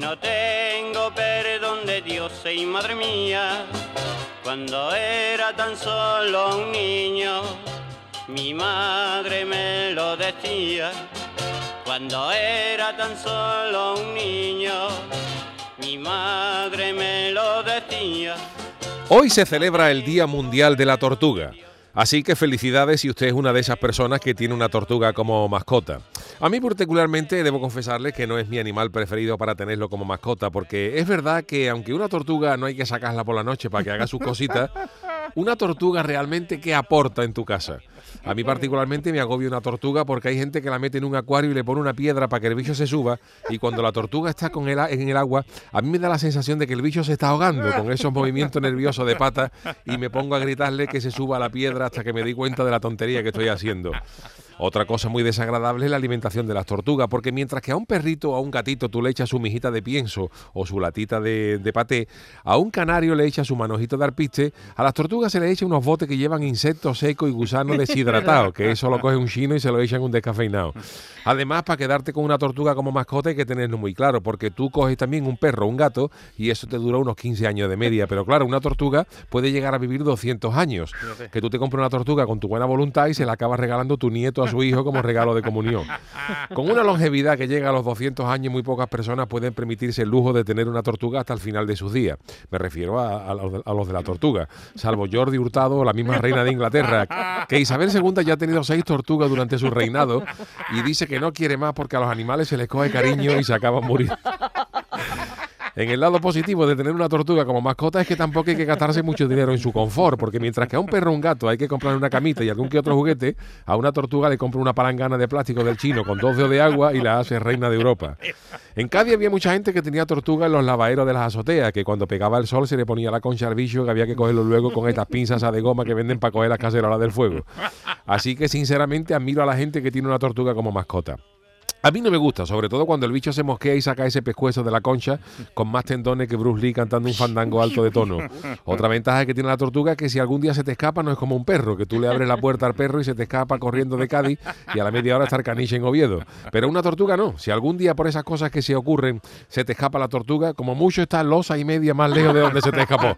no tengo perdón de Dios, y madre mía, cuando era tan solo un niño, mi madre me lo decía, cuando era tan solo un niño, mi madre me lo decía. Hoy se celebra el Día Mundial de la Tortuga. Así que felicidades si usted es una de esas personas que tiene una tortuga como mascota. A mí particularmente debo confesarle que no es mi animal preferido para tenerlo como mascota, porque es verdad que aunque una tortuga no hay que sacarla por la noche para que haga sus cositas, una tortuga realmente qué aporta en tu casa. A mí particularmente me agobia una tortuga porque hay gente que la mete en un acuario y le pone una piedra para que el bicho se suba y cuando la tortuga está con el, en el agua, a mí me da la sensación de que el bicho se está ahogando con esos movimientos nerviosos de pata y me pongo a gritarle que se suba a la piedra hasta que me di cuenta de la tontería que estoy haciendo. Otra cosa muy desagradable es la alimentación de las tortugas, porque mientras que a un perrito o a un gatito tú le echas su mijita de pienso o su latita de, de paté, a un canario le echas su manojito de arpiste, a las tortugas se le echa unos botes que llevan insectos secos y gusanos deshidratados, que eso lo coge un chino y se lo echan un descafeinado. Además, para quedarte con una tortuga como mascota hay que tenerlo muy claro, porque tú coges también un perro un gato y eso te dura unos 15 años de media, pero claro, una tortuga puede llegar a vivir 200 años. Que tú te compres una tortuga con tu buena voluntad y se la acabas regalando tu nieto a su hijo como regalo de comunión. Con una longevidad que llega a los 200 años, muy pocas personas pueden permitirse el lujo de tener una tortuga hasta el final de sus días. Me refiero a, los, de, la tortuga, salvo Jordi Hurtado la misma reina de Inglaterra, que Isabel II ya ha tenido seis tortugas durante su reinado y dice que no quiere más porque a los animales se les coge cariño y se acaban muriendo. En el lado positivo de tener una tortuga como mascota es que tampoco hay que gastarse mucho dinero en su confort, porque mientras que a un perro o un gato hay que comprar una camita y algún que otro juguete, a una tortuga le compra una palangana de plástico del chino con dos dedos de agua y la hace reina de Europa. En Cádiz había mucha gente que tenía tortuga en los lavaderos de las azoteas, que cuando pegaba el sol se le ponía la concha al bicho que había que cogerlo luego con estas pinzas de goma que venden para coger las cacerolas del fuego. Así que sinceramente admiro a la gente que tiene una tortuga como mascota. A mí no me gusta, sobre todo cuando el bicho se mosquea y saca ese pescuezo de la concha con más tendones que Bruce Lee cantando un fandango alto de tono. Otra ventaja que tiene la tortuga es que si algún día se te escapa no es como un perro, que tú le abres la puerta al perro y se te escapa corriendo de Cádiz y a la media hora estar caniche en Oviedo. Pero una tortuga no. Si algún día por esas cosas que se ocurren se te escapa la tortuga, como mucho está losa y media más lejos de donde se te escapó.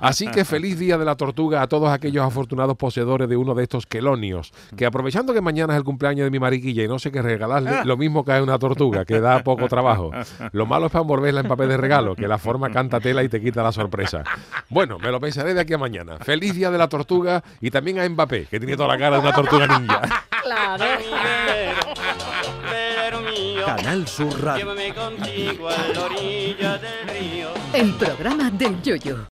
Así que feliz día de la tortuga a todos aquellos afortunados poseedores de uno de estos quelonios, que aprovechando que mañana es el cumpleaños de mi mariquilla y no sé qué regalarle, lo mismo cae una tortuga, que da poco trabajo. Lo malo es para envolverla en papel de regalo, que la forma canta tela y te quita la sorpresa. Bueno, me lo pensaré de aquí a mañana. Feliz día de la tortuga y también a Mbappé, que tiene toda la cara de una tortuga ninja. Claro. Canal Sur Radio. Llévame contigo a la orilla del río. El programa del Yoyo.